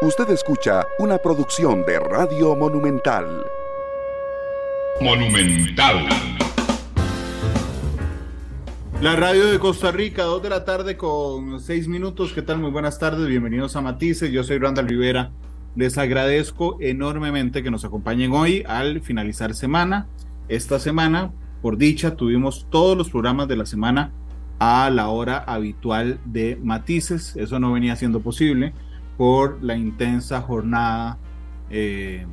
Usted escucha una producción de Radio Monumental. Monumental. La radio de Costa Rica, 2 de la tarde con 6 minutos. ¿Qué tal? Muy buenas tardes, bienvenidos a Matices. Yo soy Randall Rivera. Les agradezco enormemente que nos acompañen hoy al finalizar semana. Esta semana, por dicha, tuvimos todos los programas de la semana a la hora habitual de Matices. Eso no venía siendo posible por la intensa jornada eh,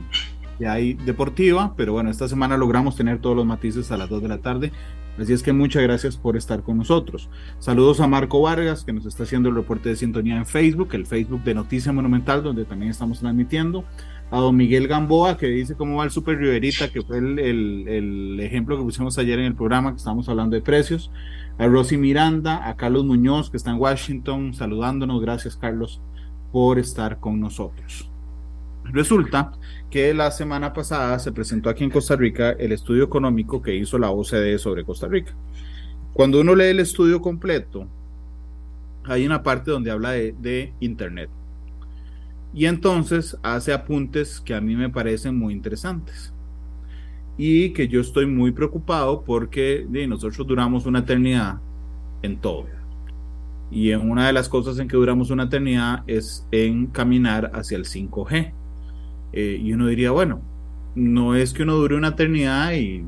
que hay deportiva, pero bueno, esta semana logramos tener todos los matices a las 2 de la tarde. Así es que muchas gracias por estar con nosotros. Saludos a Marco Vargas, que nos está haciendo el reporte de sintonía en Facebook, el Facebook de Noticia Monumental, donde también estamos transmitiendo. A don Miguel Gamboa, que dice cómo va el Super Riverita, que fue el, el, ejemplo que pusimos ayer en el programa, que estábamos hablando de precios. A Rosy Miranda, a Carlos Muñoz, que está en Washington, saludándonos. Gracias, Carlos, por estar con nosotros. Resulta que la semana pasada se presentó aquí en Costa Rica el estudio económico que hizo la OCDE sobre Costa Rica. Cuando uno lee el estudio completo, hay una parte donde habla de, Internet. Y entonces hace apuntes que a mí me parecen muy interesantes. Y que yo estoy muy preocupado porque nosotros duramos una eternidad en todo. Y en una de las cosas en que duramos una eternidad es en caminar hacia el 5G eh, y uno diría, bueno, no es que uno dure una eternidad y,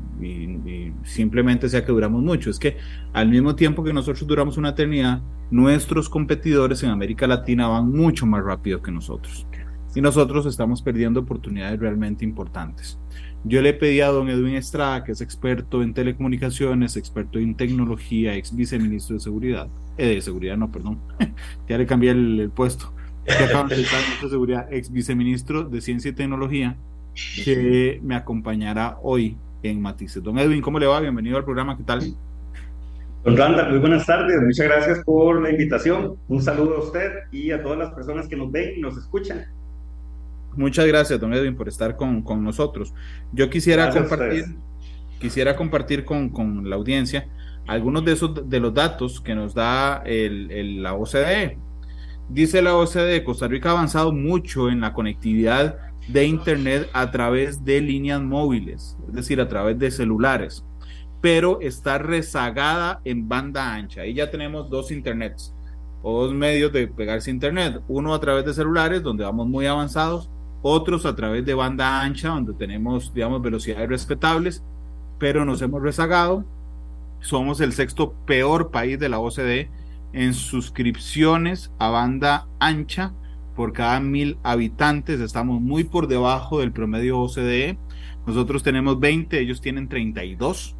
simplemente sea que duramos mucho, es que al mismo tiempo que nosotros duramos una eternidad, nuestros competidores en América Latina van mucho más rápido que nosotros. Y nosotros estamos perdiendo oportunidades realmente importantes. Yo le pedí a don Edwin Estrada, que es experto en telecomunicaciones, experto en tecnología, ex viceministro de seguridad, eh, de seguridad no, perdón, ya le cambié el puesto, que de seguridad, ex viceministro de Ciencia y Tecnología, que me acompañará hoy en Matices. Don Edwin, ¿cómo le va? Bienvenido al programa, ¿qué tal? Don Randa, muy buenas tardes, muchas gracias por la invitación. Un saludo a usted y a todas las personas que nos ven y nos escuchan. Muchas gracias, don Edwin, por estar con, con nosotros. Yo quisiera compartir, quisiera compartir con, con, la audiencia algunos de esos de los datos que nos da el, el, la OCDE. Dice la OCDE, Costa Rica ha avanzado mucho en la conectividad de Internet a través de líneas móviles, es decir, a través de celulares, pero está rezagada en banda ancha. Ahí ya tenemos dos Internets o dos medios de pegarse Internet, uno a través de celulares, donde vamos muy avanzados, otros a través de banda ancha, donde tenemos, digamos, velocidades respetables, pero nos hemos rezagado. Somos el sexto peor país de la OCDE en suscripciones a banda ancha por cada mil habitantes. Estamos muy por debajo del promedio OCDE. Nosotros tenemos 20, ellos tienen 32.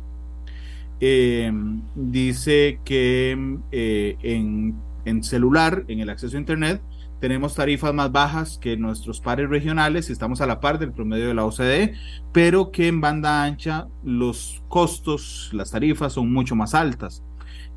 Eh, dice que eh, en, en, celular, en el acceso a Internet, tenemos tarifas más bajas que nuestros pares regionales estamos a la par del promedio de la OCDE, pero que en banda ancha los costos, las tarifas son mucho más altas.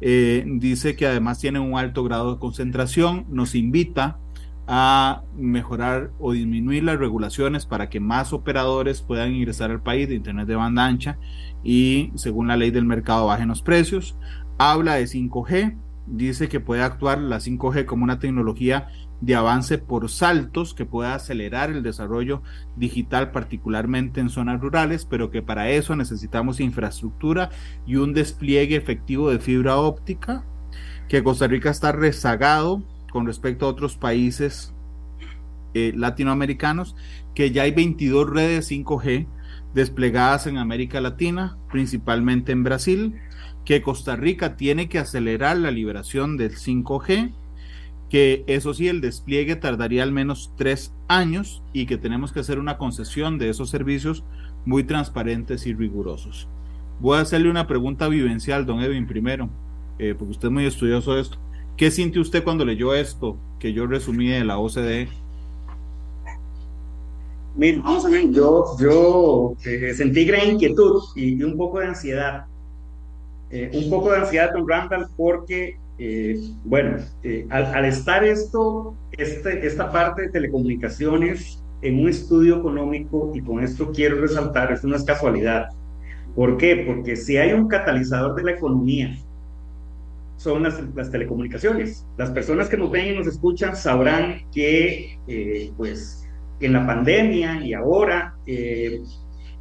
Eh, dice que además tiene un alto grado de concentración, nos invita a mejorar o disminuir las regulaciones para que más operadores puedan ingresar al país de Internet de banda ancha y según la ley del mercado bajen los precios. Habla de 5G, dice que puede actuar la 5G como una tecnología de avance por saltos que pueda acelerar el desarrollo digital, particularmente en zonas rurales, pero que para eso necesitamos infraestructura y un despliegue efectivo de fibra óptica, que Costa Rica está rezagado con respecto a otros países eh, latinoamericanos, que ya hay 22 redes 5G desplegadas en América Latina, principalmente en Brasil, que Costa Rica tiene que acelerar la liberación del 5G que eso sí, el despliegue tardaría al menos tres años y que tenemos que hacer una concesión de esos servicios muy transparentes y rigurosos. Voy a hacerle una pregunta vivencial, don Edwin, primero, eh, porque usted es muy estudioso de esto. ¿Qué sintió usted cuando leyó esto que yo resumí de la OCDE? Mira, vamos a ver, yo, yo eh, sentí gran inquietud y, un poco de ansiedad. Eh, un poco de ansiedad, don Randall, porque eh, bueno, eh, al, estar esto, este, esta parte de telecomunicaciones en un estudio económico, y con esto quiero resaltar, esto no es casualidad. ¿Por qué? Porque si hay un catalizador de la economía son las, las, telecomunicaciones. Las personas que nos ven y nos escuchan sabrán que, eh, pues, en la pandemia y ahora, eh,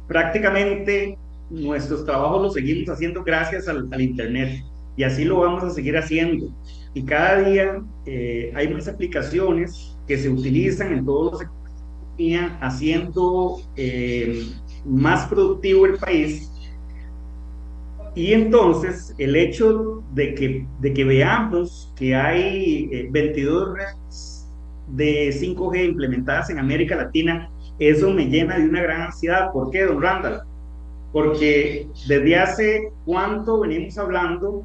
prácticamente nuestros trabajos los seguimos haciendo gracias al, Internet y así lo vamos a seguir haciendo. Y cada día eh, hay más aplicaciones que se utilizan en todos los sectores haciendo más productivo el país y entonces el hecho de que, de que veamos que hay 22 eh, redes de 5G implementadas en América Latina, eso me llena de una gran ansiedad. ¿Por qué, don Randall? Porque desde hace cuánto venimos hablando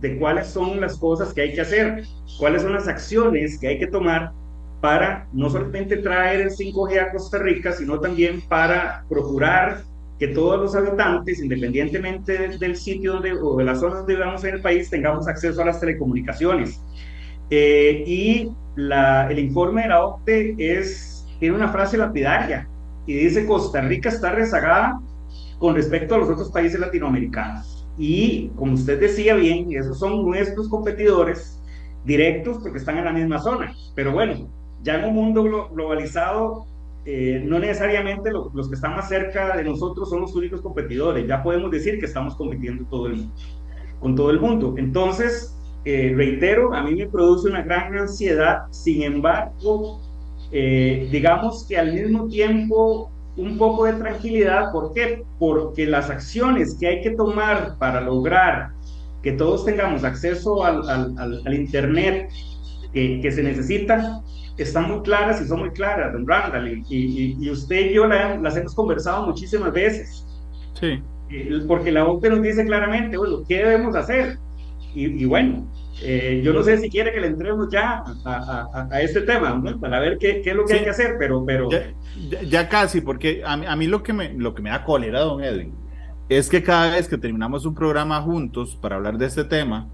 de cuáles son las cosas que hay que hacer, cuáles son las acciones que hay que tomar para no solamente traer el 5G a Costa Rica, sino también para procurar que todos los habitantes, independientemente del, sitio donde, o de la zona donde vivamos en el país, tengamos acceso a las telecomunicaciones. Eh, y el informe de la OCDE es, tiene una frase lapidaria y dice Costa Rica está rezagada con respecto a los otros países latinoamericanos. Y como usted decía bien, esos son nuestros competidores directos porque están en la misma zona. Pero bueno, ya en un mundo globalizado eh, no necesariamente los que están más cerca de nosotros son los únicos competidores, ya podemos decir que estamos compitiendo todo el con todo el mundo. Entonces, eh, reitero, a mí me produce una gran ansiedad, sin embargo, eh, digamos que al mismo tiempo un poco de tranquilidad, ¿por qué? Porque las acciones que hay que tomar para lograr que todos tengamos acceso al, al, Internet que, que se necesita, están muy claras y son muy claras, don Randall, y, y, usted y yo las hemos conversado muchísimas veces. Sí. Porque la OCDE nos dice claramente, bueno, ¿qué debemos hacer? Y, bueno, eh, yo no sé si quiere que le entremos ya a, a, este tema, para ver qué, qué, es lo que hay que hacer, pero... pero... Ya, casi, porque a mí, a mí, lo, que me, lo que me da cólera, don Edwin, es que cada vez que terminamos un programa juntos para hablar de este tema,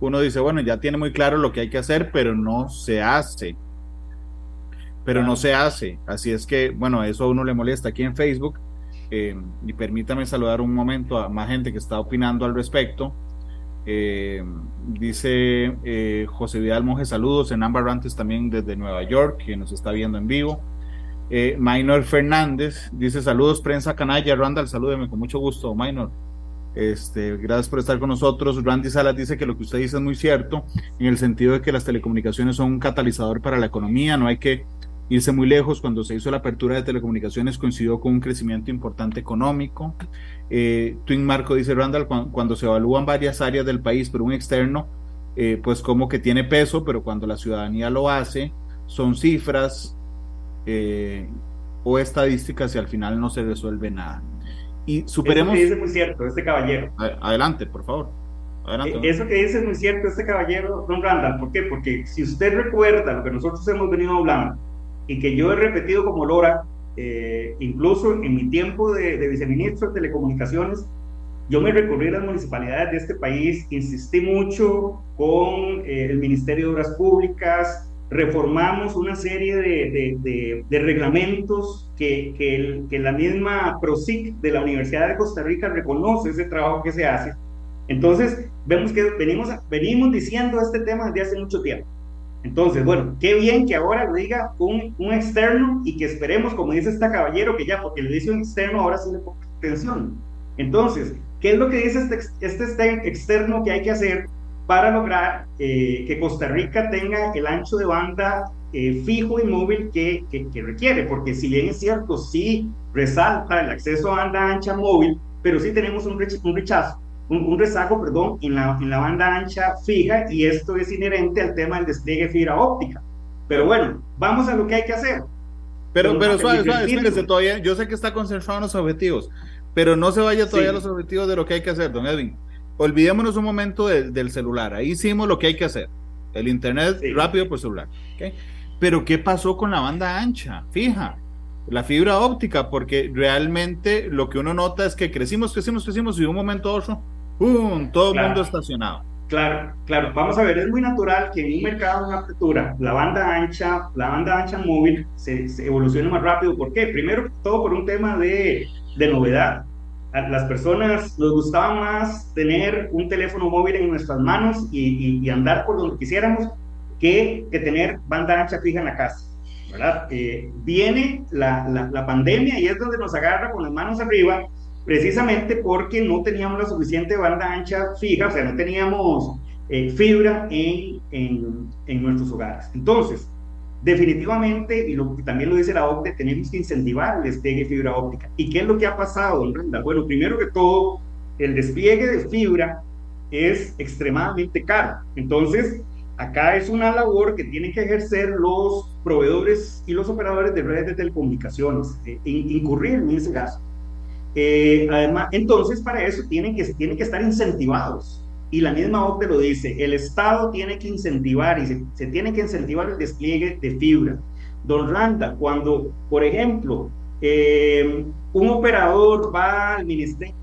uno dice, bueno, ya tiene muy claro lo que hay que hacer, pero no se hace. Pero no se hace. Así es que, bueno, eso a uno le molesta aquí en Facebook. Eh, y permítame saludar un momento a más gente que está opinando al respecto. Eh, dice eh, José Vidal Monge, saludos en Amber Rantes también desde Nueva York, que nos está viendo en vivo. Minor Fernández dice saludos, prensa canalla. Randall, salúdeme con mucho gusto, Minor. Este, gracias por estar con nosotros. Randy Salas dice que lo que usted dice es muy cierto, en el sentido de que las telecomunicaciones son un catalizador para la economía, no hay que irse muy lejos. Cuando se hizo la apertura de telecomunicaciones coincidió con un crecimiento importante económico. Eh, Twin Marco dice Randall, cuando, se evalúan varias áreas del país por un externo, eh, pues como que tiene peso, pero cuando la ciudadanía lo hace, son cifras eh, o estadísticas y al final no se resuelve nada y superemos. Eso que dice muy cierto, este caballero. Adelante, por favor. Adelante. Eso que dice es muy cierto, este caballero, don Randall. ¿Por qué? Porque si usted recuerda lo que nosotros hemos venido hablando y que yo he repetido como Lora, eh, incluso en mi tiempo de, viceministro de Telecomunicaciones, yo me recorrí a las municipalidades de este país, insistí mucho con eh, el Ministerio de Obras Públicas, reformamos una serie de, de, reglamentos que, que, que, la misma PROSIC de la Universidad de Costa Rica reconoce ese trabajo que se hace. Entonces, vemos que venimos, venimos diciendo este tema desde hace mucho tiempo. Entonces, bueno, qué bien que ahora lo diga un, un externo y que esperemos, como dice este caballero, que ya, porque le dice un externo, ahora sí le ponga atención. Entonces, ¿qué es lo que dice este, este externo que hay que hacer? para lograr eh, que Costa Rica tenga el ancho de banda eh, fijo y móvil que, que, requiere, porque si bien es cierto, sí resalta el acceso a banda ancha móvil, pero sí tenemos un rechazo, un, rezago, perdón, en la, en la banda ancha fija y esto es inherente al tema del despliegue fibra óptica. Pero bueno, vamos a lo que hay que hacer. Pero, pero suave, suave, espérese todavía, yo sé que está concentrado en los objetivos, pero no se vaya todavía a los objetivos de lo que hay que hacer, don Edwin olvidémonos un momento del celular. Ahí hicimos lo que hay que hacer. El internet rápido por celular. Pero ¿qué pasó con la banda ancha? Fija, la fibra óptica, porque realmente lo que uno nota es que crecimos, crecimos, crecimos y de un momento a otro, ¡pum! Todo el mundo estacionado. Claro, claro. Vamos a ver, es muy natural que en un mercado en apertura, la banda ancha, la banda ancha móvil se, evolucione más rápido. ¿Por qué? Primero todo por un tema de, de novedad a las personas nos gustaba más tener un teléfono móvil en nuestras manos y, andar por donde quisiéramos que, que, tener banda ancha fija en la casa. ¿verdad? Eh, viene la, la, pandemia y es donde nos agarra con las manos arriba, precisamente porque no teníamos la suficiente banda ancha fija, o sea, no teníamos eh, fibra en, en, en nuestros hogares. Entonces, definitivamente, y lo, también lo dice la OCDE, tenemos que incentivar el despliegue de fibra óptica. ¿Y qué es lo que ha pasado, don Bueno, primero que todo, el despliegue de fibra es extremadamente caro. Entonces, acá es una labor que tienen que ejercer los proveedores y los operadores de redes de telecomunicaciones, eh, incurrir en ese gasto. Eh, además, entonces, para eso tienen que, tienen que estar incentivados y la misma OCDE lo dice, el Estado tiene que incentivar y se, tiene que incentivar el despliegue de fibra. Don Randa, cuando, por ejemplo, eh, un operador va al Ministerio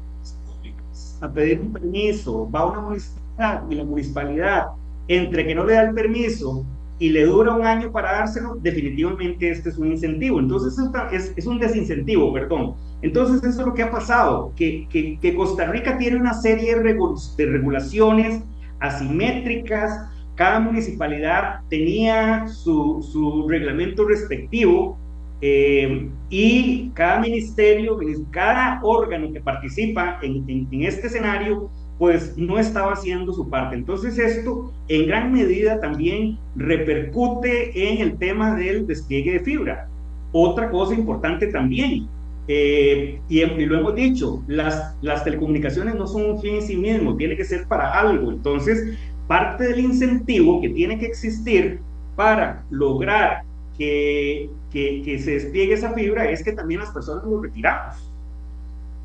a pedir un permiso, va a una municipalidad y la municipalidad, entre que no le da el permiso y le dura un año para dárselo, definitivamente este es un incentivo. Entonces es, es un desincentivo, perdón. Entonces eso es lo que ha pasado, que, Costa Rica tiene una serie de regulaciones asimétricas, cada municipalidad tenía su, reglamento respectivo eh, y cada ministerio, cada órgano que participa en este escenario pues no estaba haciendo su parte. Entonces esto en gran medida también repercute en el tema del despliegue de fibra. Otra cosa importante también, eh, y, lo hemos dicho, las, las telecomunicaciones no son un fin en sí mismo, tiene que ser para algo. Entonces, parte del incentivo que tiene que existir para lograr que, que, que se despliegue esa fibra es que también las personas lo retiramos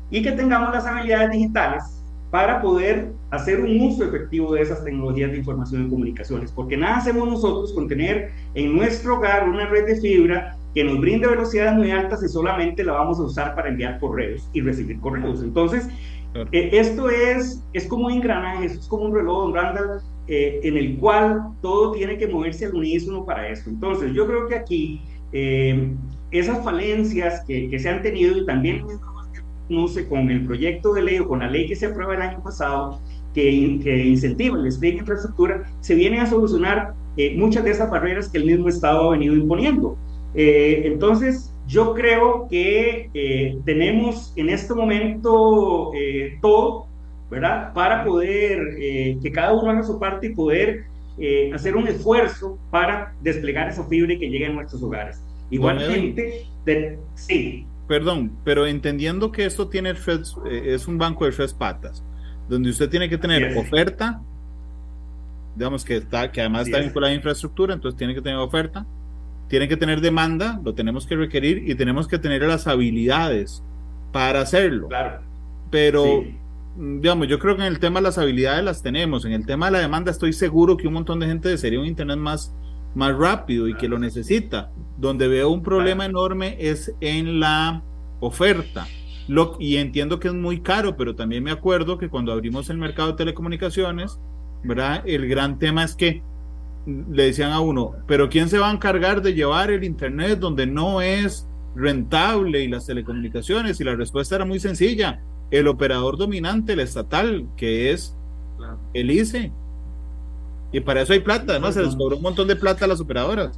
y que tengamos las habilidades digitales para poder hacer un uso efectivo de esas tecnologías de información y comunicaciones, porque nada hacemos nosotros con tener en nuestro hogar una red de fibra que nos brinde velocidades muy altas y solamente la vamos a usar para enviar correos y recibir correos. Entonces, eh, esto es, es como un engranaje, es como un reloj, don Randall, eh, en el cual todo tiene que moverse al unísono para esto. Entonces, yo creo que aquí eh, esas falencias que, que, se han tenido y también no sé, con el proyecto de ley o con la ley que se aprueba el año pasado, que, que incentiva el despliegue de infraestructura, se vienen a solucionar eh, muchas de esas barreras que el mismo Estado ha venido imponiendo. Eh, entonces, yo creo que eh, tenemos en este momento todo, ¿verdad? Para poder, que cada uno haga su parte y poder hacer un esfuerzo para desplegar esa fibra y que llegue a nuestros hogares. Igualmente, sí, perdón, pero entendiendo que esto tiene eh, es un banco de tres patas, donde usted tiene que tener oferta, digamos que está, que además está vinculada a infraestructura, entonces tiene que tener oferta, tiene que tener demanda, lo tenemos que requerir y tenemos que tener las habilidades para hacerlo. Claro. Pero, mm, digamos, yo creo que en el tema de las habilidades las tenemos, en el tema de la demanda estoy seguro que un montón de gente desearía un Internet más más rápido y que lo necesita. Donde veo un problema enorme es en la oferta. Lo, y entiendo que es muy caro, pero también me acuerdo que cuando abrimos el mercado de telecomunicaciones, ¿verdad? El gran tema es que le decían a uno, pero ¿quién se va a encargar de llevar el Internet donde no es rentable y las telecomunicaciones? Y la respuesta era muy sencilla, el operador dominante, el estatal, que es el ICE. Y para eso hay plata, además se les cobró un montón de plata a las operadoras.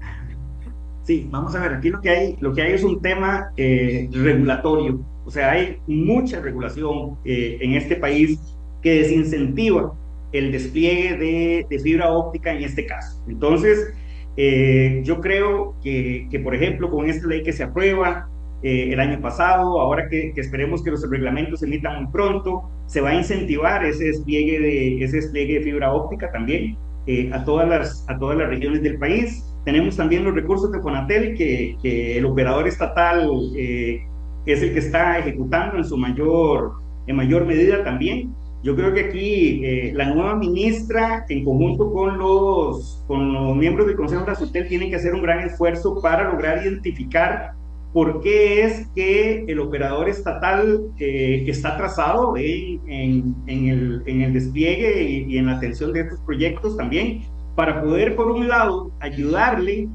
Sí, vamos a ver, aquí lo que hay, lo que hay es un tema eh, regulatorio, o sea, hay mucha regulación eh, en este país que desincentiva el despliegue de, fibra óptica en este caso. Entonces, eh, yo creo que, que, por ejemplo, con esta ley que se aprueba el año pasado, ahora que, que, esperemos que los reglamentos se emitan muy pronto, se va a incentivar ese despliegue de, ese despliegue de fibra óptica también. Eh, a, todas las, a todas las regiones del país. Tenemos también los recursos de Fonatel, que, que el operador estatal eh, es el que está ejecutando en su mayor, en mayor medida también. Yo creo que aquí eh, la nueva ministra, en conjunto con los, con los miembros del Consejo de la SUTEL, tienen que hacer un gran esfuerzo para lograr identificar por qué es que el operador estatal eh, está trazado en, en, el, en, el, despliegue y, en la atención de estos proyectos también, para poder, por un lado, ayudarle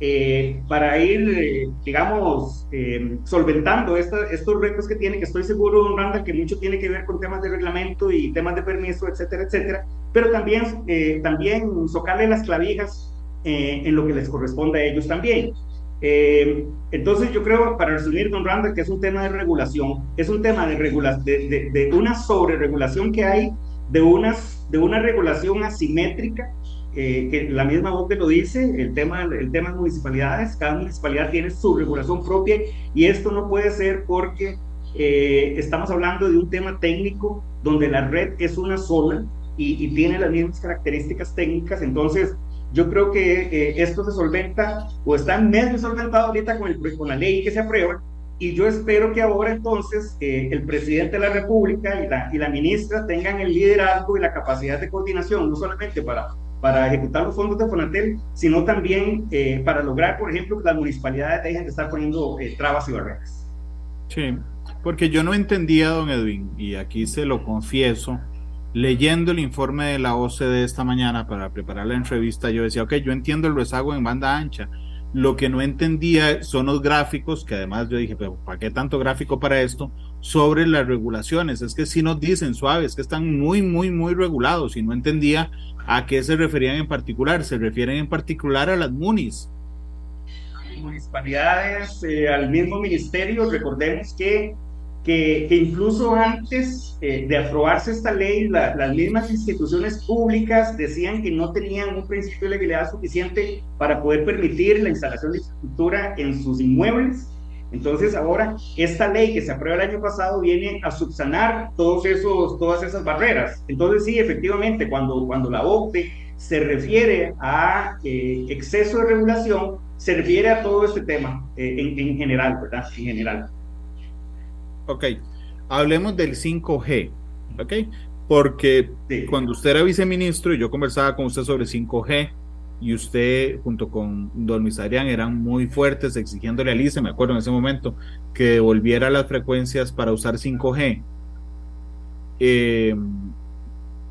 eh, para ir, eh, digamos, eh, solventando estos retos que tiene, que estoy seguro, don Randall, que mucho tiene que ver con temas de reglamento y temas de permiso, etcétera, etcétera, pero también, también socarle las clavijas en lo que les corresponde a ellos también. entonces yo creo, para resumir, don Randall, que es un tema de regulación, es un tema de, regula de, de, de una sobreregulación que hay, de, unas, de una regulación asimétrica eh, que la misma OCDE lo dice, el tema, el tema de municipalidades, cada municipalidad tiene su regulación propia y esto no puede ser porque eh, estamos hablando de un tema técnico donde la red es una sola y, tiene las mismas características técnicas, entonces yo creo que eh, esto se solventa o está medio solventado ahorita con, el, con la ley que se aprueba. Y yo espero que ahora entonces el presidente de la República y la, y la ministra tengan el liderazgo y la capacidad de coordinación, no solamente para para ejecutar los fondos de Fonatel, sino también eh, para lograr, por ejemplo, que las municipalidades dejen de estar poniendo eh, trabas y barreras. Sí, porque yo no entendía, don Edwin, y aquí se lo confieso, leyendo el informe de la OCDE esta mañana para preparar la entrevista, yo decía, ok, yo entiendo el rezago en banda ancha, lo que no entendía son los gráficos, que además yo dije, pero ¿para qué tanto gráfico para esto? Sobre las regulaciones. Es que si nos dicen suaves, que están muy, muy, muy regulados y no entendía a qué se referían en particular. Se refieren en particular a las MUNIS. Municipalidades, eh, al mismo ministerio, recordemos que que, incluso antes eh, de aprobarse esta ley, las mismas instituciones públicas decían que no tenían un principio de legalidad suficiente para poder permitir la instalación de infraestructura en sus inmuebles. Entonces ahora esta ley que se aprueba el año pasado viene a subsanar todos esos, todas esas barreras. Entonces sí, efectivamente, cuando, cuando la OCDE se refiere a eh, exceso de regulación, se refiere a todo este tema eh, en, en general, ¿verdad? En general. Ok, hablemos del 5G, ¿ok? Porque cuando usted era viceministro y yo conversaba con usted sobre 5G y usted junto con Don Luis eran muy fuertes exigiéndole al ICE, me acuerdo en ese momento, que devolviera las frecuencias para usar 5G. Eh,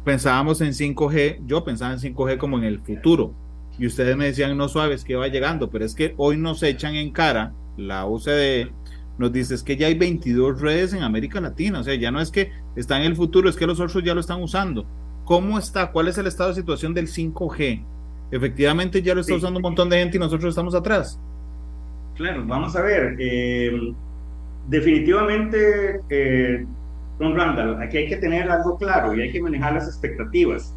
pensábamos en 5G, yo pensaba en 5G como en el futuro, y ustedes me decían no suaves que va llegando, pero es que hoy nos echan en cara la OCDE nos dices que ya hay 22 redes en América Latina, o sea, ya no es que está en el futuro, es que los otros ya lo están usando. ¿Cómo está? ¿Cuál es el estado de situación del 5G? Efectivamente ya lo está usando un montón de gente y nosotros estamos atrás. Claro, vamos a ver. Eh, definitivamente, eh, don Randall, aquí hay que tener algo claro y hay que manejar las expectativas.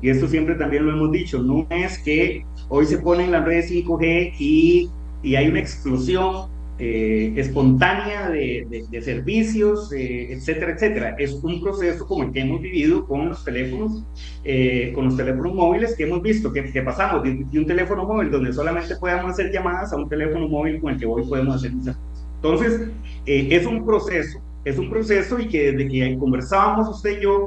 Y esto siempre también lo hemos dicho, no es que hoy se ponen las redes 5G y, y hay una explosión eh, espontánea de, de, servicios, eh, etcétera, etcétera. Es un proceso como el que hemos vivido con los teléfonos, eh, con los teléfonos móviles que hemos visto, que, que pasamos de, un teléfono móvil donde solamente podíamos hacer llamadas a un teléfono móvil con el que hoy podemos hacer cosas. Entonces, es un proceso, es un proceso y que desde que conversábamos usted y yo,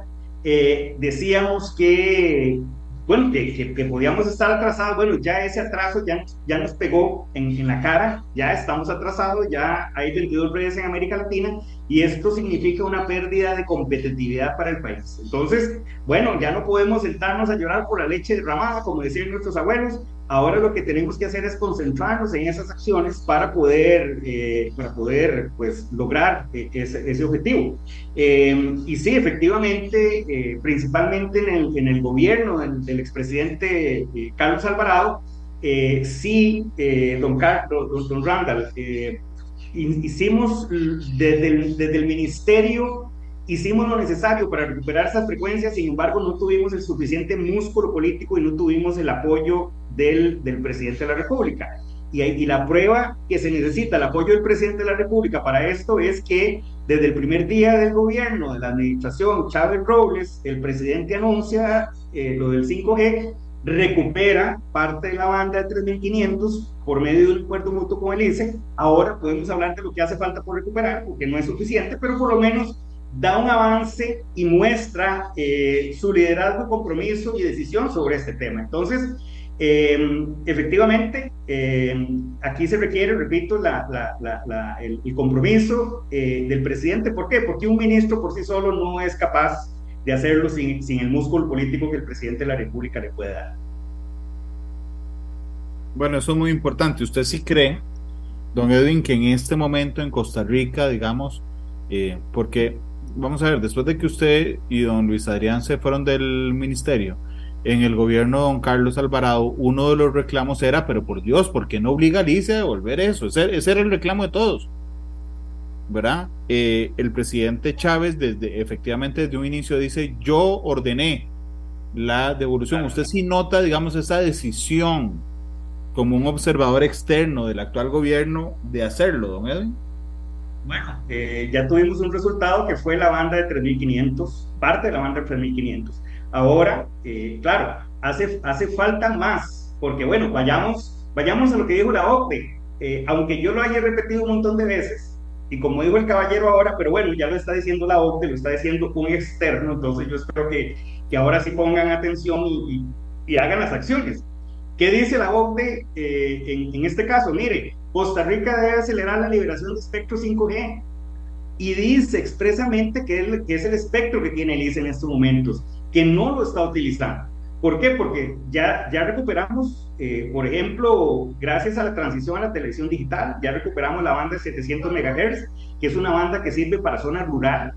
decíamos que bueno, que, podíamos estar atrasados, bueno, ya ese atraso ya, ya nos pegó en, en, la cara, ya estamos atrasados, ya hay 22 redes en América Latina y esto significa una pérdida de competitividad para el país. Entonces, bueno, ya no podemos sentarnos a llorar por la leche derramada, como decían nuestros abuelos, Ahora lo que tenemos que hacer es concentrarnos en esas acciones para poder, eh, para poder pues, lograr eh, ese, objetivo. Eh, y sí, efectivamente, principalmente en el, en el gobierno del, del expresidente Carlos Alvarado, sí, don, Carlos, don Randall, hicimos desde el, desde el ministerio hicimos lo necesario para recuperar esas frecuencias, sin embargo no tuvimos el suficiente músculo político y no tuvimos el apoyo del, del presidente de la República. Y, y, la prueba que se necesita, el apoyo del presidente de la República para esto es que desde el primer día del gobierno, de la administración Chávez Robles, el presidente anuncia eh, lo del 5G, recupera parte de la banda de 3.500 por medio de un acuerdo mutuo con el ICE. Ahora podemos hablar de lo que hace falta por recuperar, porque no es suficiente, pero por lo menos da un avance y muestra eh, su liderazgo, compromiso y decisión sobre este tema. Entonces, eh, efectivamente, eh, aquí se requiere, repito, la, la, el, compromiso del presidente. ¿Por qué? Porque un ministro por sí solo no es capaz de hacerlo sin, sin el músculo político que el presidente de la República le puede dar. Bueno, eso es muy importante. ¿Usted sí cree, don Edwin, que en este momento en Costa Rica, digamos, eh, porque, vamos a ver, después de que usted y don Luis Adrián se fueron del ministerio, en el gobierno de don Carlos Alvarado, uno de los reclamos era, pero por Dios, ¿por qué no obliga a Alicia a devolver eso? Ese, ese era el reclamo de todos. ¿Verdad? Eh, el presidente Chávez, desde, efectivamente, desde un inicio dice: Yo ordené la devolución. Usted sí nota, digamos, esa decisión como un observador externo del actual gobierno de hacerlo, don Edwin. Bueno, eh, ya tuvimos un resultado que fue la banda de 3.500, parte de la banda de 3.500. Ahora, eh, claro, hace, hace falta más, porque bueno, vayamos, vayamos a lo que dijo la. Eh, aunque yo lo haya repetido un montón de veces, y como dijo el caballero ahora, pero bueno, ya lo está diciendo la OPE, lo está diciendo un externo, entonces yo espero que, que ahora sí pongan atención y, y, hagan las acciones. ¿Qué dice la OPE eh, en, este caso? Mire, Costa Rica debe acelerar la liberación de espectro 5G y dice expresamente que, es, que es el espectro que tiene el ICE en estos momentos, que no lo está utilizando. ¿Por qué? Porque ya, ya recuperamos, eh, por ejemplo, gracias a la transición a la televisión digital, ya recuperamos la banda de 700 MHz, que es una banda que sirve para zona rural,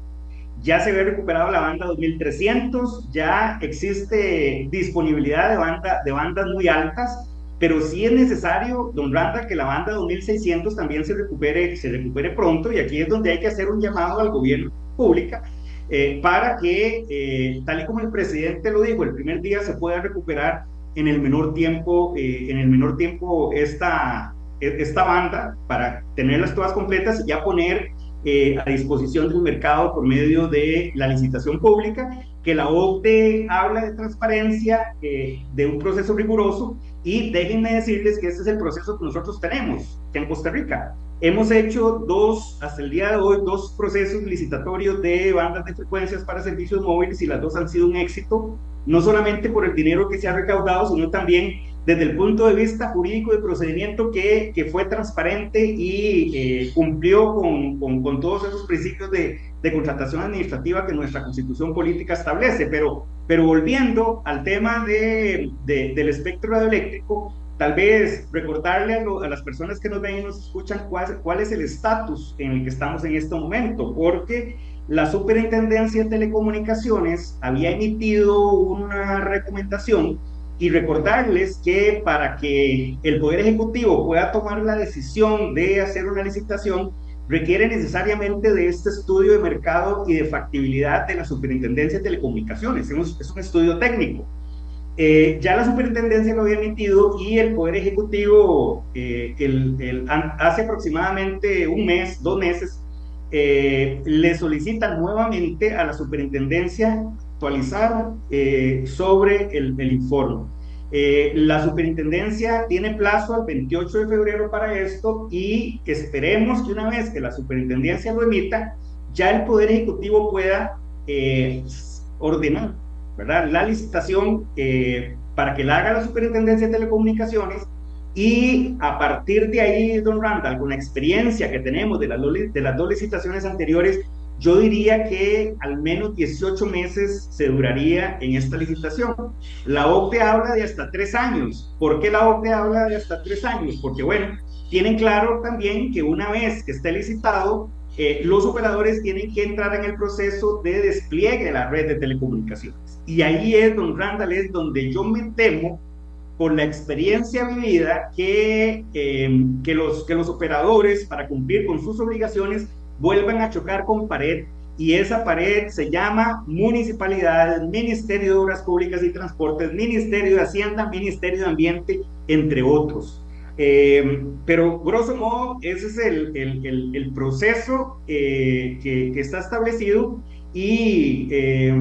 ya se ve recuperado la banda 2300, ya existe disponibilidad de, banda, de bandas muy altas, pero sí es necesario, don Randa, que la banda 2600 también se recupere, se recupere pronto, y aquí es donde hay que hacer un llamado al gobierno pública eh, para que, eh, tal y como el presidente lo dijo, el primer día se pueda recuperar en el menor tiempo, eh, en el menor tiempo esta, esta banda para tenerlas todas completas y ya poner a disposición del mercado por medio de la licitación pública, que la OCDE habla de transparencia, de un proceso riguroso, y déjenme decirles que este es el proceso que nosotros tenemos en Costa Rica. Hemos hecho dos, hasta el día de hoy, dos procesos licitatorios de bandas de frecuencias para servicios móviles y las dos han sido un éxito, no solamente por el dinero que se ha recaudado, sino también desde el punto de vista jurídico de procedimiento que, que fue transparente y eh, cumplió con, con, con, todos esos principios de, de, contratación administrativa que nuestra constitución política establece. Pero, pero volviendo al tema de, de, del espectro radioeléctrico, tal vez recordarle a, lo, a, las personas que nos ven y nos escuchan cuál, cuál es el estatus en el que estamos en este momento, porque la Superintendencia de Telecomunicaciones había emitido una recomendación y recordarles que para que el Poder Ejecutivo pueda tomar la decisión de hacer una licitación, requiere necesariamente de este estudio de mercado y de factibilidad de la Superintendencia de Telecomunicaciones. Es un estudio técnico. Eh, ya la Superintendencia lo había emitido y el Poder Ejecutivo eh, el, el, hace aproximadamente un mes, dos meses, eh, le solicita nuevamente a la Superintendencia actualizar eh, sobre el, el informe. Eh, la superintendencia tiene plazo al 28 de febrero para esto y esperemos que una vez que la superintendencia lo emita, ya el Poder Ejecutivo pueda eh, ordenar ¿verdad? la licitación eh, para que la haga la superintendencia de telecomunicaciones y a partir de ahí, don Randall, con la experiencia que tenemos de las, de las dos licitaciones anteriores, yo diría que al menos 18 meses se duraría en esta licitación. La OCDE habla de hasta tres años. ¿Por qué la OCDE habla de hasta tres años? Porque, bueno, tienen claro también que una vez que esté licitado, eh, los operadores tienen que entrar en el proceso de despliegue de la red de telecomunicaciones. Y ahí es, don Randall, es donde yo me temo por la experiencia vivida que, eh, que, los, que los operadores, para cumplir con sus obligaciones, vuelvan a chocar con pared y esa pared se llama municipalidades, Ministerio de Obras Públicas y Transportes, Ministerio de Hacienda, Ministerio de Ambiente, entre otros. Eh, pero grosso modo, ese es el, el, el, proceso eh, que, que, está establecido y eh,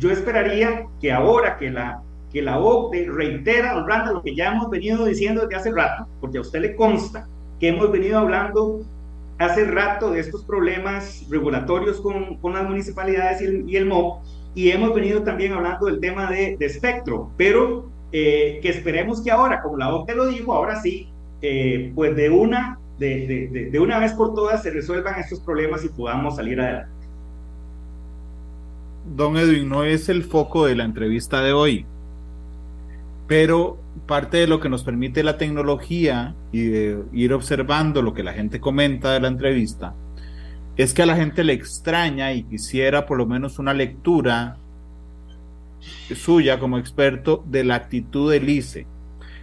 yo esperaría que ahora que la, que la OCDE reitera, honrando lo que ya hemos venido diciendo desde hace rato, porque a usted le consta que hemos venido hablando hace rato de estos problemas regulatorios con, con las municipalidades y el, y el, MOB, y hemos venido también hablando del tema de, de espectro, pero eh, que esperemos que ahora, como la OCDE lo dijo, ahora sí, eh, pues de una, de, de, de, una vez por todas se resuelvan estos problemas y podamos salir adelante. Don Edwin, no es el foco de la entrevista de hoy, pero parte de lo que nos permite la tecnología y de ir observando lo que la gente comenta de la entrevista es que a la gente le extraña y quisiera por lo menos una lectura suya como experto de la actitud del ICE.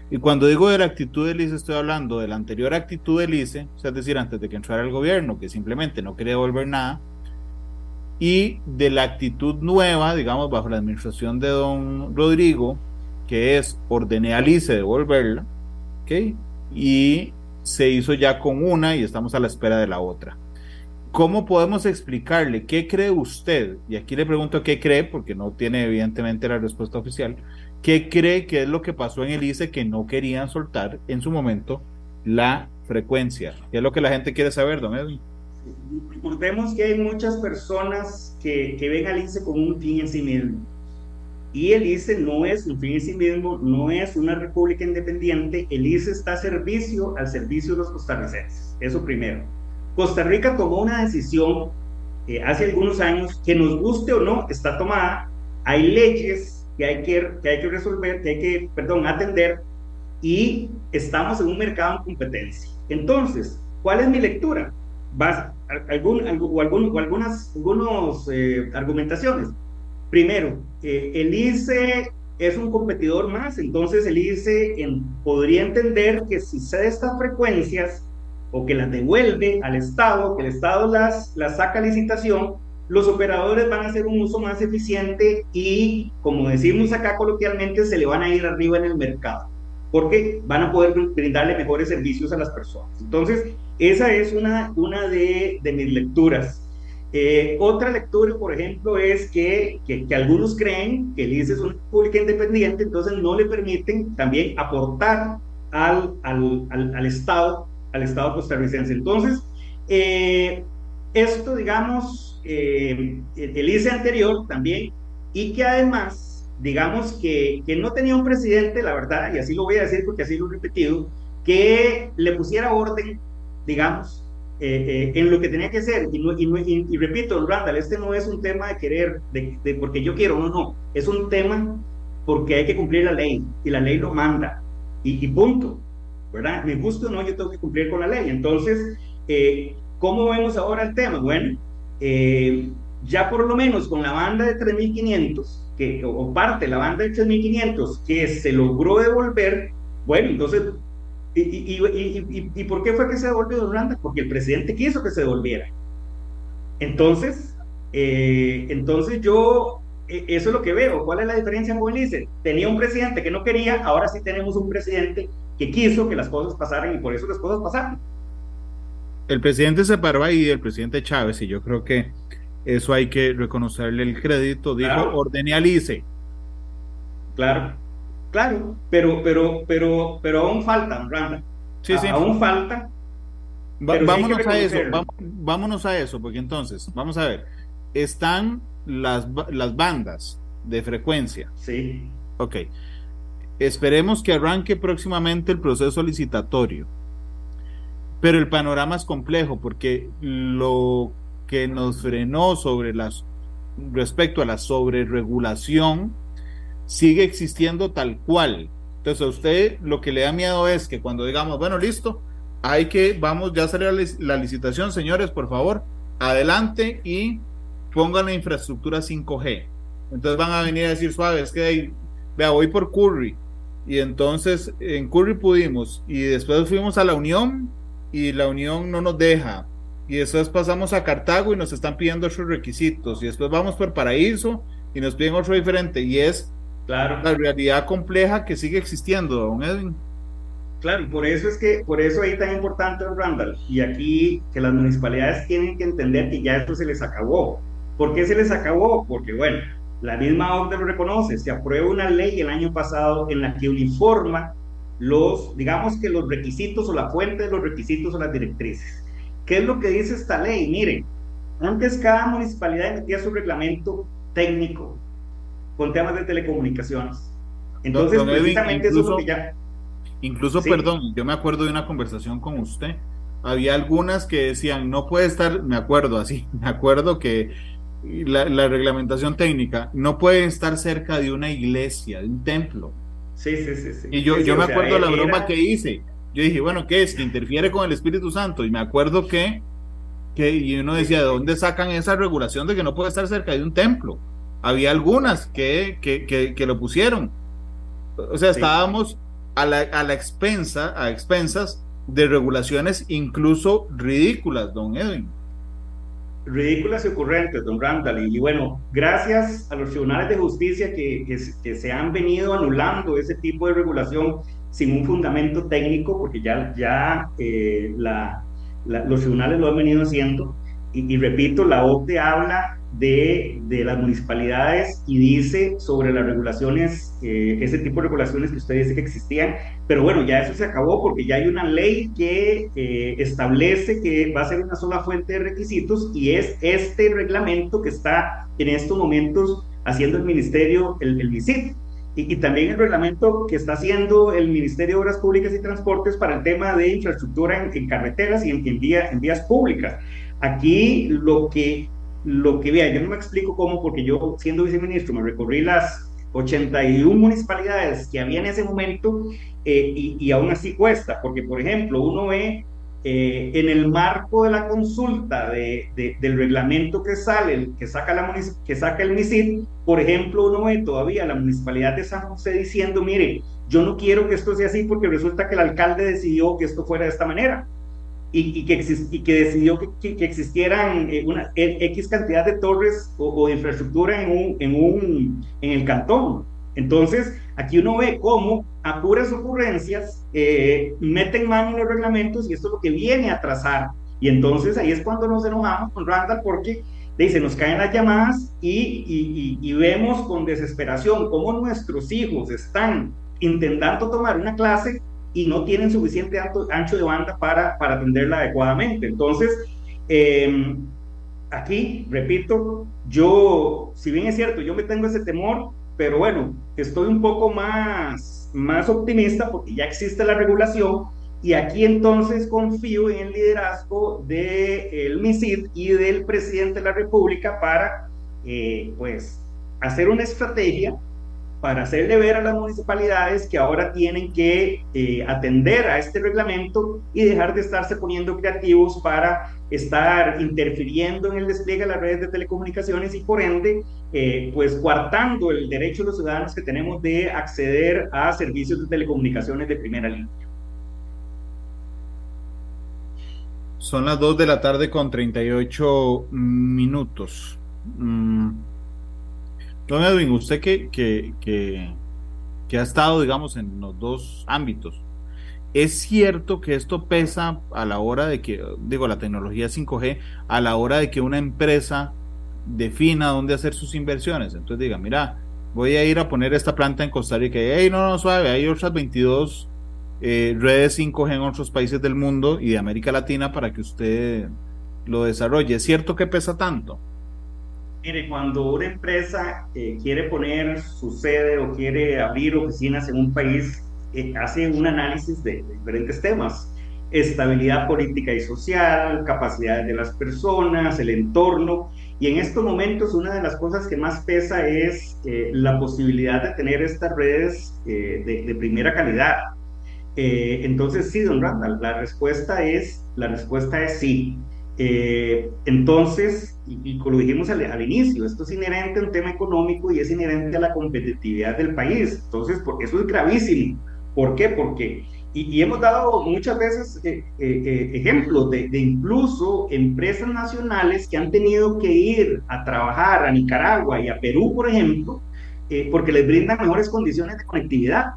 Y cuando digo de la actitud del ICE, estoy hablando de la anterior actitud del ICE, es decir, antes de que entrara el gobierno, que simplemente no quería devolver nada, y de la actitud nueva, digamos, bajo la administración de don Rodrigo, que es ordené al ICE devolverla, ¿ok? Y se hizo ya con una y estamos a la espera de la otra. ¿Cómo podemos explicarle qué cree usted? Y aquí le pregunto qué cree, porque no tiene evidentemente la respuesta oficial. ¿Qué cree que es lo que pasó en el ICE que no querían soltar en su momento la frecuencia? ¿Qué es lo que la gente quiere saber, don Edwin? Recordemos que hay muchas personas que, que ven al ICE como un fin en sí mismo. Y el ICE no es un fin en sí mismo, no es una república independiente. El ICE está a servicio, al servicio de los costarricenses. Eso primero. Costa Rica tomó una decisión eh, hace algunos años que nos guste o no, está tomada. Hay leyes que hay que, que hay que resolver, que hay que, perdón, atender y estamos en un mercado en competencia. Entonces, ¿cuál es mi lectura? Vas, algún, o, algún, o algunas algunos, eh, argumentaciones. Primero, eh, el ICE es un competidor más, entonces el ICE en, podría entender que si cede estas frecuencias, o que las devuelve al Estado, que el Estado las, las saca a licitación, los operadores van a hacer un uso más eficiente y, como decimos acá coloquialmente, se le van a ir arriba en el mercado, porque van a poder brindarle mejores servicios a las personas. Entonces, esa es una, una de, de mis lecturas. Eh, otra lectura, por ejemplo, es que, que, que, algunos creen que el ICE es una pública independiente, entonces no le permiten también aportar al, al, al, al Estado al Estado costarricense. Entonces, eh, esto, digamos, eh, el ICE anterior también, y que además, digamos, que, que, no tenía un presidente, la verdad, y así lo voy a decir porque así lo he repetido, que le pusiera orden, digamos, eh, en lo que tenía que ser. Y, y, y, repito, Randall, este no es un tema de querer, de, de, porque yo quiero, no, no, es un tema porque hay que cumplir la ley, y la ley lo manda, y, y punto. ¿verdad? Me gusta o no, yo tengo que cumplir con la ley. Entonces, eh, ¿cómo vemos ahora el tema? Bueno, eh, ya por lo menos con la banda de 3.500, que, o parte de la banda de 3.500, que se logró devolver, bueno, entonces, y, y, y, y, por qué fue que se devolvió Orlando? Porque el presidente quiso que se devolviera. Entonces, eh, entonces yo, e, eso es lo que veo. ¿Cuál es la diferencia con el Tenía un presidente que no quería, ahora sí tenemos un presidente que quiso que las cosas pasaran y por eso las cosas pasaron. El presidente se paró ahí, el presidente Chávez, y yo creo que eso hay que reconocerle el crédito, dijo, claro. ordenealice. Claro, claro, pero, pero, pero, pero aún faltan, Randa. Sí, sí. Aún falta. Va, vámonos a eso, vámonos a eso, porque entonces, vamos a ver, están las, las bandas de frecuencia. Sí. Ok. Esperemos que arranque próximamente el proceso licitatorio. Pero el panorama es complejo porque lo que nos frenó sobre las respecto a la sobreregulación sigue existiendo tal cual. Entonces a usted lo que le da miedo es que cuando digamos, bueno, listo, hay que, vamos, ya salió la licitación, señores, por favor, adelante y pongan la infraestructura 5G. Entonces van a venir a decir, suave, es que vea, voy por Curry, y entonces en Curry pudimos y después fuimos a la Unión y la Unión no nos deja y después pasamos a Cartago y nos están pidiendo otros requisitos y después vamos por Paraíso y nos piden otro diferente y es claro. la realidad compleja que sigue existiendo, don Edwin. Claro, y por eso es que, por eso ahí tan importante, Randall, y aquí que las municipalidades tienen que entender que ya esto se les acabó. ¿Por qué se les acabó? Porque, bueno, la misma OCDE lo reconoce, se aprueba una ley el año pasado en la que uniforma los, digamos que los requisitos o la fuente de los requisitos o las directrices. ¿Qué es lo que dice esta ley? Miren, antes cada municipalidad emitía su reglamento técnico con temas de telecomunicaciones. Entonces, don, precisamente incluso, eso es lo que ya... Incluso, sí. perdón, yo me acuerdo de una conversación con usted. Había algunas que decían, no puede estar, me acuerdo así, me acuerdo que la, la, reglamentación técnica, no pueden estar cerca de una iglesia, de un templo. Sí, sí, sí. sí. Y yo, Sí, yo me sea, acuerdo de la era- broma que hice. Yo dije, bueno, ¿qué es? Que interfiere con el Espíritu Santo. Y me acuerdo que, que y uno decía, ¿de dónde sacan esa regulación de que no puede estar cerca de un templo? Había algunas que, que, que, que lo pusieron. O sea, Sí. estábamos a la, a la expensa, a expensas de regulaciones incluso ridículas, don Edwin. ridículas y ocurrentes, don Randall. Y, bueno, gracias a los tribunales de justicia que, que, se- que se han venido anulando ese tipo de regulación sin un fundamento técnico, porque ya, ya eh, la, la- los tribunales lo han venido haciendo. Y, y repito, la OCDE habla de, de las municipalidades y dice sobre las regulaciones, eh, ese tipo de regulaciones que usted dice que existían, pero bueno, ya eso se acabó porque ya hay una ley que eh, establece que va a ser una sola fuente de requisitos y es este reglamento que está en estos momentos haciendo el ministerio, el, el. Y, también el reglamento que está haciendo el Ministerio de Obras Públicas y Transportes para el tema de infraestructura en, carreteras y en, en vías públicas. Aquí lo que, lo que vea, yo no me explico cómo, porque yo siendo viceministro me recorrí las 81 municipalidades que había en ese momento eh, y, y, aún así cuesta, porque por ejemplo uno ve eh, en el marco de la consulta de, de, del reglamento que sale, que saca, la que saca el MISID, por ejemplo uno ve todavía la municipalidad de San José diciendo, mire, yo no quiero que esto sea así porque resulta que el alcalde decidió que esto fuera de esta manera. Y, y, que, y que, decidió que, que, que existieran eh, una X cantidad de torres o, o de infraestructura en, un, en, un, en el cantón. Entonces, aquí uno ve cómo a puras ocurrencias eh, meten mano en los reglamentos y esto es lo que viene a atrasar. Y entonces ahí es cuando nos enojamos con Randall porque dice, nos caen las llamadas y, y, y vemos con desesperación cómo nuestros hijos están intentando tomar una clase y no tienen suficiente ancho de banda para, para atenderla adecuadamente. Entonces, eh, aquí, repito, yo, si bien es cierto, yo me tengo ese temor, pero bueno, estoy un poco más, más optimista porque ya existe la regulación y aquí entonces confío en el liderazgo del de MISID y del presidente de la República para, eh, pues, hacer una estrategia para hacerle ver a las municipalidades que ahora tienen que eh, atender a este reglamento y dejar de estarse poniendo creativos para estar interfiriendo en el despliegue de las redes de telecomunicaciones y por ende, eh, pues coartando el derecho de los ciudadanos que tenemos de acceder a servicios de telecomunicaciones de primera línea. Son las 2 de la tarde con 38 minutos. Mm. Don Edwin, usted que, que, que, ha estado, digamos, en los dos ámbitos, ¿es cierto que esto pesa a la hora de que, digo, la tecnología 5G, a la hora de que una empresa defina dónde hacer sus inversiones? Entonces diga, mira, voy a ir a poner esta planta en Costa Rica y, hey, no, no, suave, hay otras 22 eh, redes 5G en otros países del mundo y de América Latina para que usted lo desarrolle. ¿Es cierto que pesa tanto? Mire, cuando una empresa eh, quiere poner su sede o quiere abrir oficinas en un país, eh, hace un análisis de, de, diferentes temas. Estabilidad política y social, capacidades de las personas, el entorno. Y en estos momentos una de las cosas que más pesa es eh, la posibilidad de tener estas redes de, de, primera calidad. Eh, entonces, sí, don Randall, la respuesta es, la respuesta es sí. Eh, entonces, y, y, como lo dijimos al, al, inicio, esto es inherente a un tema económico y es inherente a la competitividad del país. Entonces, por, eso es gravísimo. ¿Por qué? Porque, y, y hemos dado muchas veces eh, eh, ejemplos de, de, incluso empresas nacionales que han tenido que ir a trabajar a Nicaragua y a Perú, por ejemplo, eh, porque les brindan mejores condiciones de conectividad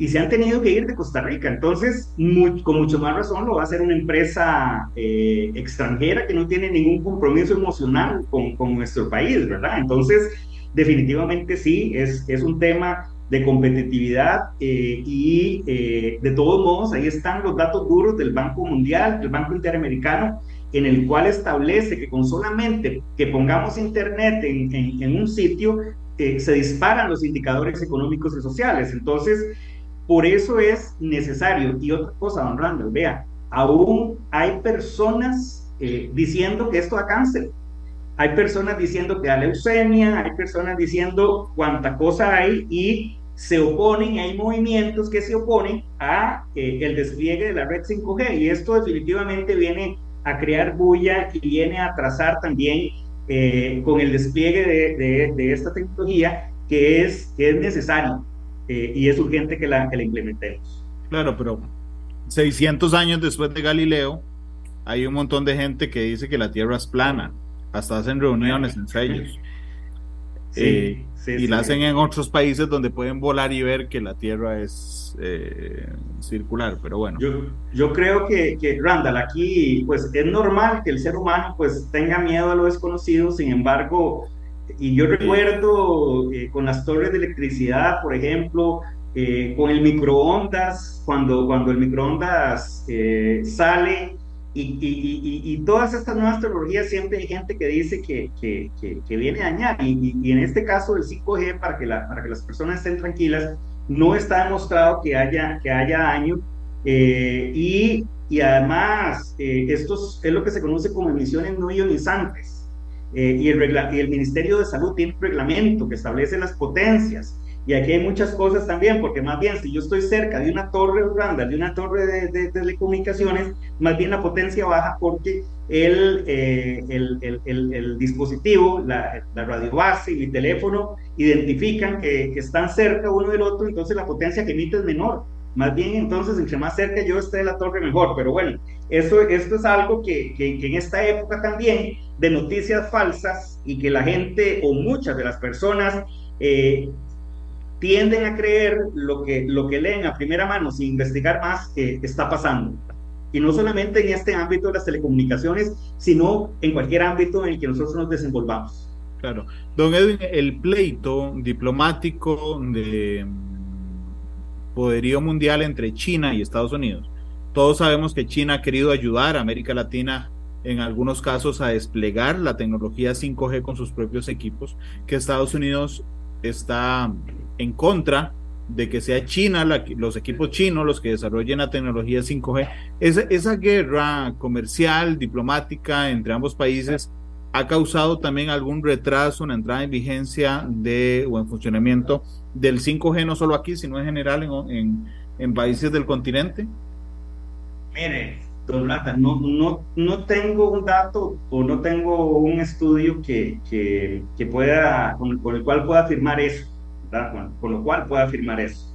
y se han tenido que ir de Costa Rica. Entonces, muy, con mucho más razón lo va a hacer una empresa eh, extranjera que no tiene ningún compromiso emocional con, con nuestro país, ¿verdad? Entonces, definitivamente sí, es, es un tema de competitividad eh, y eh, de todos modos ahí están los datos duros del Banco Mundial, del Banco Interamericano, en el cual establece que con solamente que pongamos internet en, en, en un sitio, eh, se disparan los indicadores económicos y sociales. Entonces, por eso es necesario. Y otra cosa, don Randall, vea, aún hay personas eh, diciendo que esto da cáncer. Hay personas diciendo que da leucemia, hay personas diciendo cuánta cosa hay y se oponen, hay movimientos que se oponen a eh, el despliegue de la red 5G y esto definitivamente viene a crear bulla y viene a atrasar también eh, con el despliegue de, de, esta tecnología que es, que es necesario eh, y es urgente que la, que la implementemos. Claro, pero 600 años después de Galileo, hay un montón de gente que dice que la Tierra es plana, hasta hacen reuniones entre ellos. Sí, eh, y la hacen en otros países donde pueden volar y ver que la Tierra es eh, circular, pero bueno. Yo, yo creo que, que, Randall, aquí pues es normal que el ser humano pues tenga miedo a lo desconocido, sin embargo, y yo recuerdo eh, con las torres de electricidad, por ejemplo, con el microondas, cuando, cuando el microondas sale y, y, y, todas estas nuevas tecnologías siempre hay gente que dice que, que, que, viene a dañar. Y, en este caso el 5G, para que, la, para que las personas estén tranquilas, no está demostrado que haya, que haya daño. Eh, y, además, eh, esto es lo que se conoce como emisiones no ionizantes. Eh, y, el y el Ministerio de Salud tiene un reglamento que establece las potencias. Y aquí hay muchas cosas también, porque más bien si yo estoy cerca de una torre grande, de una torre de, telecomunicaciones, más bien la potencia baja porque el, eh, el, el, el, dispositivo, la, la radio base y mi teléfono identifican que, que, están cerca uno del otro, entonces la potencia que emite es menor. Más bien entonces, entre más cerca yo esté de la torre, mejor. Pero bueno, eso, esto es algo que, que, que en esta época también de noticias falsas y que la gente o muchas de las personas eh, tienden a creer lo que, lo que leen a primera mano sin investigar más que está pasando. Y no solamente en este ámbito de las telecomunicaciones, sino en cualquier ámbito en el que nosotros nos desenvolvamos. Claro. Don Edwin, el pleito diplomático de poderío mundial entre China y Estados Unidos. Todos sabemos que China ha querido ayudar a América Latina en algunos casos a desplegar la tecnología 5G con sus propios equipos, que Estados Unidos está en contra de que sea China, los equipos chinos los que desarrollen la tecnología 5G. Esa, esa guerra comercial, diplomática entre ambos países ha causado también algún retraso en la entrada en vigencia de, o en funcionamiento del 5G, no solo aquí, sino en general en, en, países del continente? Mire, don Lata, no, no, no tengo un dato o no tengo un estudio que, que, que pueda, con el cual pueda afirmar eso con, lo cual puedo afirmar eso.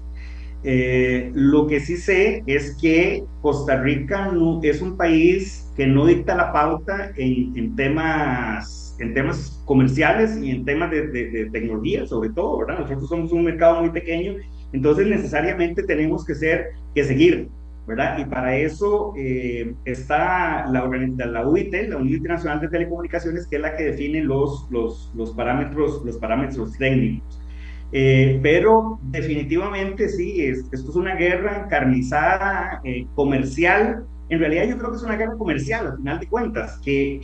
Eh, lo que sí sé es que Costa Rica no, es un país que no dicta la pauta en, en temas, en temas comerciales y en temas de, de, tecnología, sobre todo, ¿verdad? Nosotros somos un mercado muy pequeño, entonces necesariamente tenemos que ser, que seguir, ¿verdad? Y para eso eh, está la, la UIT, la Unión Internacional de Telecomunicaciones, que es la que define los, los, los parámetros, los parámetros técnicos. Eh, pero definitivamente sí, esto es una guerra encarnizada, eh, comercial. En realidad yo creo que es una guerra comercial, al final de cuentas, que,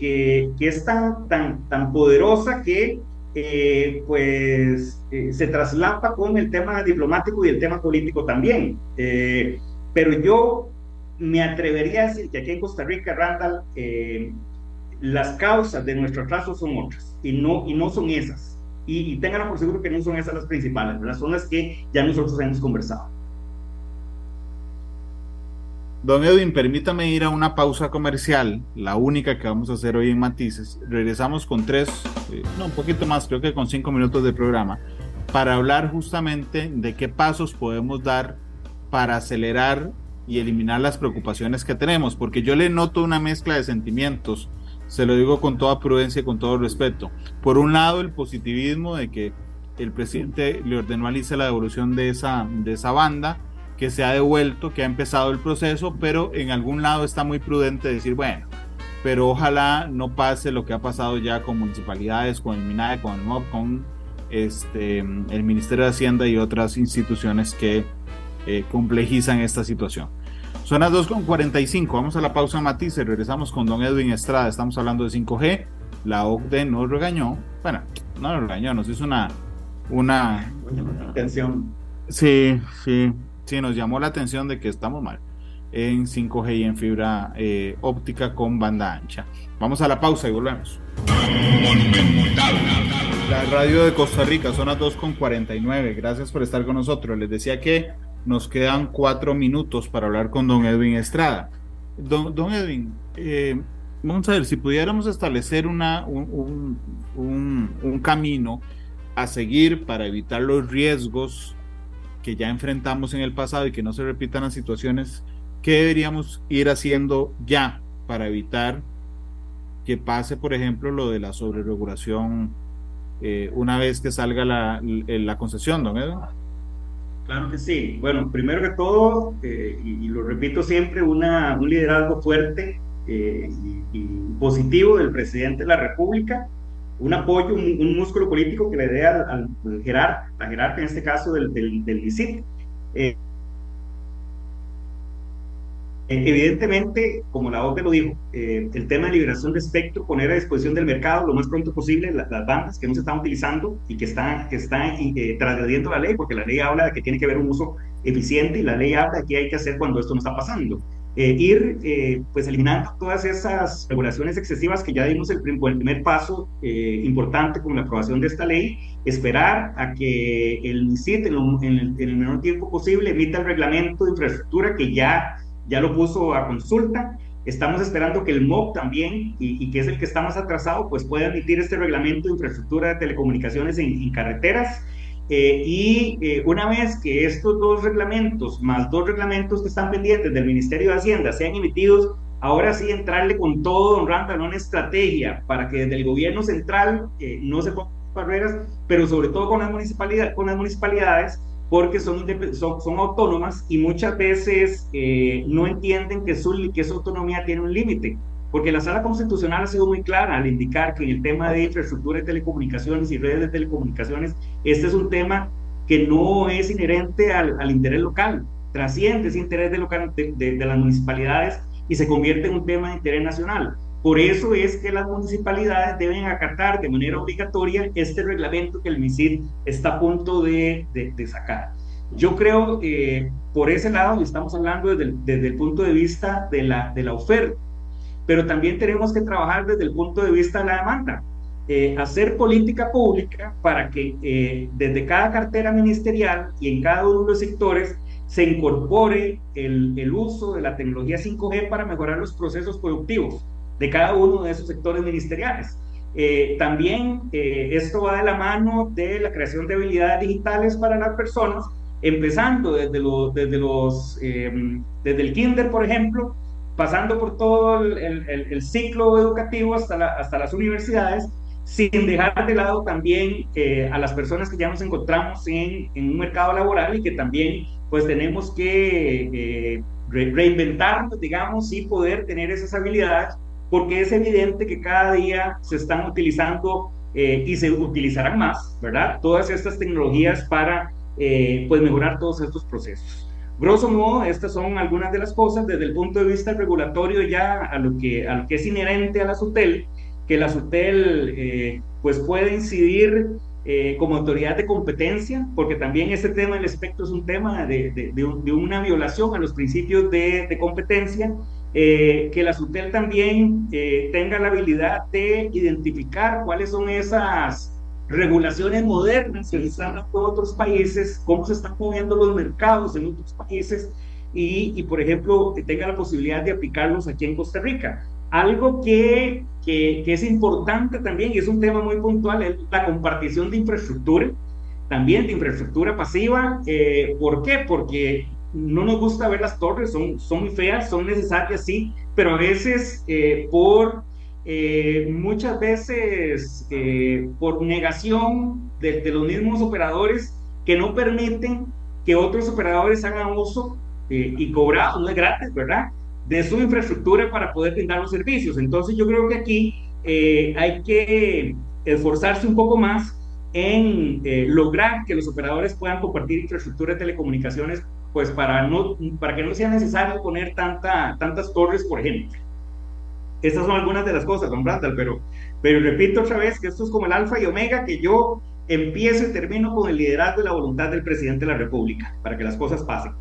que, es tan, tan, tan poderosa que eh, pues se traslapa con el tema diplomático y el tema político también. pero yo me atrevería a decir que aquí en Costa Rica, Randall, las causas de nuestro atraso son otras y no, y no son esas y, tengan por seguro que no son esas las principales, las son las que ya nosotros hemos conversado. Don Edwin, permítame ir a una pausa comercial, la única que vamos a hacer hoy en Matices. Regresamos con tres, eh, no, un poquito más, creo que con cinco minutos de programa, para hablar justamente de qué pasos podemos dar para acelerar y eliminar las preocupaciones que tenemos, porque yo le noto una mezcla de sentimientos se lo digo con toda prudencia y con todo respeto. Por un lado, el positivismo de que el presidente le ordenó a la devolución de esa, de esa banda, que se ha devuelto, que ha empezado el proceso, pero en algún lado está muy prudente decir, bueno, pero ojalá no pase lo que ha pasado ya con municipalidades, con el MINAE, con el MOB, con este, el Ministerio de Hacienda y otras instituciones que eh, complejizan esta situación. Son las 2.45. Vamos a la pausa matiz y regresamos con don Edwin Estrada. Estamos hablando de 5G. La OCDE nos regañó. Bueno, no nos regañó, nos hizo una. Una. Atención. Sí, sí. Sí, nos llamó la atención de que estamos mal en 5G y en fibra eh, óptica con banda ancha. Vamos a la pausa y volvemos. La radio de Costa Rica, son las 2.49. Gracias por estar con nosotros. Les decía que nos quedan cuatro minutos para hablar con don Edwin Estrada. Don, Edwin, eh, vamos a ver, si pudiéramos establecer una, un, un, camino a seguir para evitar los riesgos que ya enfrentamos en el pasado y que no se repitan las situaciones, ¿qué deberíamos ir haciendo ya para evitar que pase, por ejemplo, lo de la sobreregulación eh, una vez que salga la, la concesión, don Edwin? Claro que sí. Bueno, primero que todo, eh, y, lo repito siempre, una, un liderazgo fuerte eh, y, positivo del presidente de la República, un apoyo, un, músculo político que le dé al, jerarca, la jerarca en este caso del, del, del eh, Evidentemente, como la OCDE lo dijo, eh, el tema de liberación de espectro, poner a disposición del mercado lo más pronto posible las bandas que no se están utilizando y que están, que están eh, transgrediendo la ley, porque la ley habla de que tiene que haber un uso eficiente y la ley habla de qué hay que hacer cuando esto no está pasando. Eh, ir eh, pues eliminando todas esas regulaciones excesivas que ya dimos el, el primer paso importante con la aprobación de esta ley, esperar a que el MISIT en, en, en el menor tiempo posible emita el reglamento de infraestructura que ya ya lo puso a consulta. Estamos esperando que el MOC también, y, que es el que está más atrasado, pues pueda emitir este reglamento de infraestructura de telecomunicaciones en, carreteras. Eh, y eh, una vez que estos dos reglamentos, más dos reglamentos que están pendientes del Ministerio de Hacienda, sean emitidos, ahora sí entrarle con todo, don Randall, una estrategia para que desde el gobierno central eh, no se pongan barreras, pero sobre todo con las, municipalidades, con las municipalidades, porque son, son, son autónomas y muchas veces eh, no entienden que su, que su autonomía tiene un límite. Porque la sala constitucional ha sido muy clara al indicar que en el tema de infraestructura de telecomunicaciones y redes de telecomunicaciones, este es un tema que no es inherente al, al interés local, trasciende ese interés de, local, de, de las municipalidades y se convierte en un tema de interés nacional. Por eso es que las municipalidades deben acatar de manera obligatoria este reglamento que el MISID está a punto de, sacar. Yo creo que por ese lado estamos hablando desde el, desde el punto de vista de la, de la, oferta, pero también tenemos que trabajar desde el punto de vista de la demanda. Eh, hacer política pública para que eh, desde cada cartera ministerial y en cada uno de los sectores se incorpore el, el uso de la tecnología 5G para mejorar los procesos productivos de cada uno de esos sectores ministeriales. Eh, también eh, esto va de la mano de la creación de habilidades digitales para las personas, empezando desde, los, desde, los, em, desde el kinder, por ejemplo, pasando por todo el, ciclo educativo hasta, hasta las universidades, sin dejar de lado también eh, a las personas que ya nos encontramos en, en, un mercado laboral y que también pues tenemos que reinventarnos, digamos, y poder tener esas habilidades porque es evidente que cada día se están utilizando eh, y se utilizarán más, ¿verdad? Todas estas tecnologías para eh, pues mejorar todos estos procesos. Grosso modo, estas son algunas de las cosas desde el punto de vista regulatorio ya a lo que, a lo que es inherente a la SUTEL, que la SUTEL eh, pues puede incidir como autoridad de competencia, porque también este tema del espectro es un tema de, de, de, de una violación a los principios de, competencia eh, que la SUTEL también eh, tenga la habilidad de identificar cuáles son esas regulaciones modernas que están otros países, cómo se están moviendo los mercados en otros países y, y, por ejemplo, tenga la posibilidad de aplicarlos aquí en Costa Rica. Algo que, que, que es importante también y es un tema muy puntual es la compartición de infraestructura, también de infraestructura pasiva. Eh, ¿Por qué? Porque no nos gusta ver las torres, son, son muy feas, son necesarias, sí, pero a veces eh, por, eh, muchas veces eh, por negación de, los mismos operadores que no permiten que otros operadores hagan uso y cobrado, no es gratis, ¿verdad? De su infraestructura para poder brindar los servicios. Entonces yo creo que aquí hay que esforzarse un poco más en lograr que los operadores puedan compartir infraestructura de telecomunicaciones pues para, no, para que no sea necesario poner tanta, tantas torres, por ejemplo. Estas son algunas de las cosas, don Brandal, pero, pero repito otra vez que esto es como el alfa y omega, que yo empiezo y termino con el liderazgo y la voluntad del presidente de la República, para que las cosas pasen.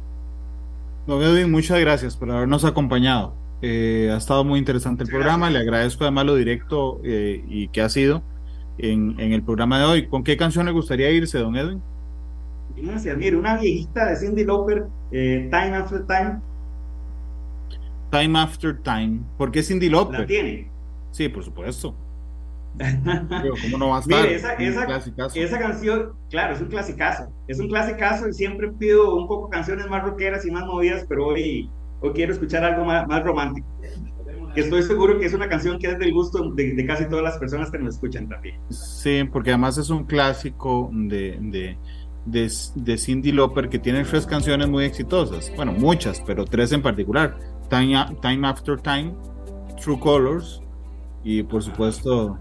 Don Edwin, muchas gracias por habernos acompañado. Eh, ha estado muy interesante el programa, le agradezco además lo directo eh, y que ha sido en, el programa de hoy. ¿Con qué canción le gustaría irse, don Edwin? Gracias, mire, una viejita de Cindy Lauper, eh, Time After Time. Time After Time. ¿Por qué Cindy Lauper? ¿La tiene? Sí, por supuesto. ¿Cómo no va a estar? Mire, esa, esa, canción, claro, es un clasicazo. Es un clasicazo y siempre pido un poco canciones más rockeras y más movidas, pero hoy, hoy quiero escuchar algo más, más romántico. Que estoy seguro que es una canción que es del gusto de, casi todas las personas que nos escuchan también. Sí, porque además es un clásico de, de, de, de Cindy Lauper que tiene tres canciones muy exitosas. Bueno, muchas, pero tres en particular. Time, Time After Time, True Colors y por supuesto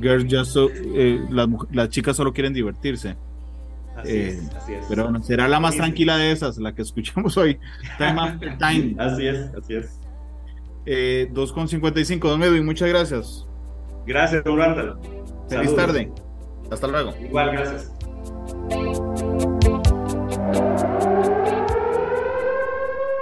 Girls Just So, eh, las, chicas solo quieren divertirse. Así, es, eh, así es. Pero bueno, será la más tranquila de esas, la que escuchamos hoy. Time After Time. Así es, así es. Eh, 2.55, don Edwin, muchas gracias. Gracias, don. Feliz tarde. Hasta luego. Igual, gracias.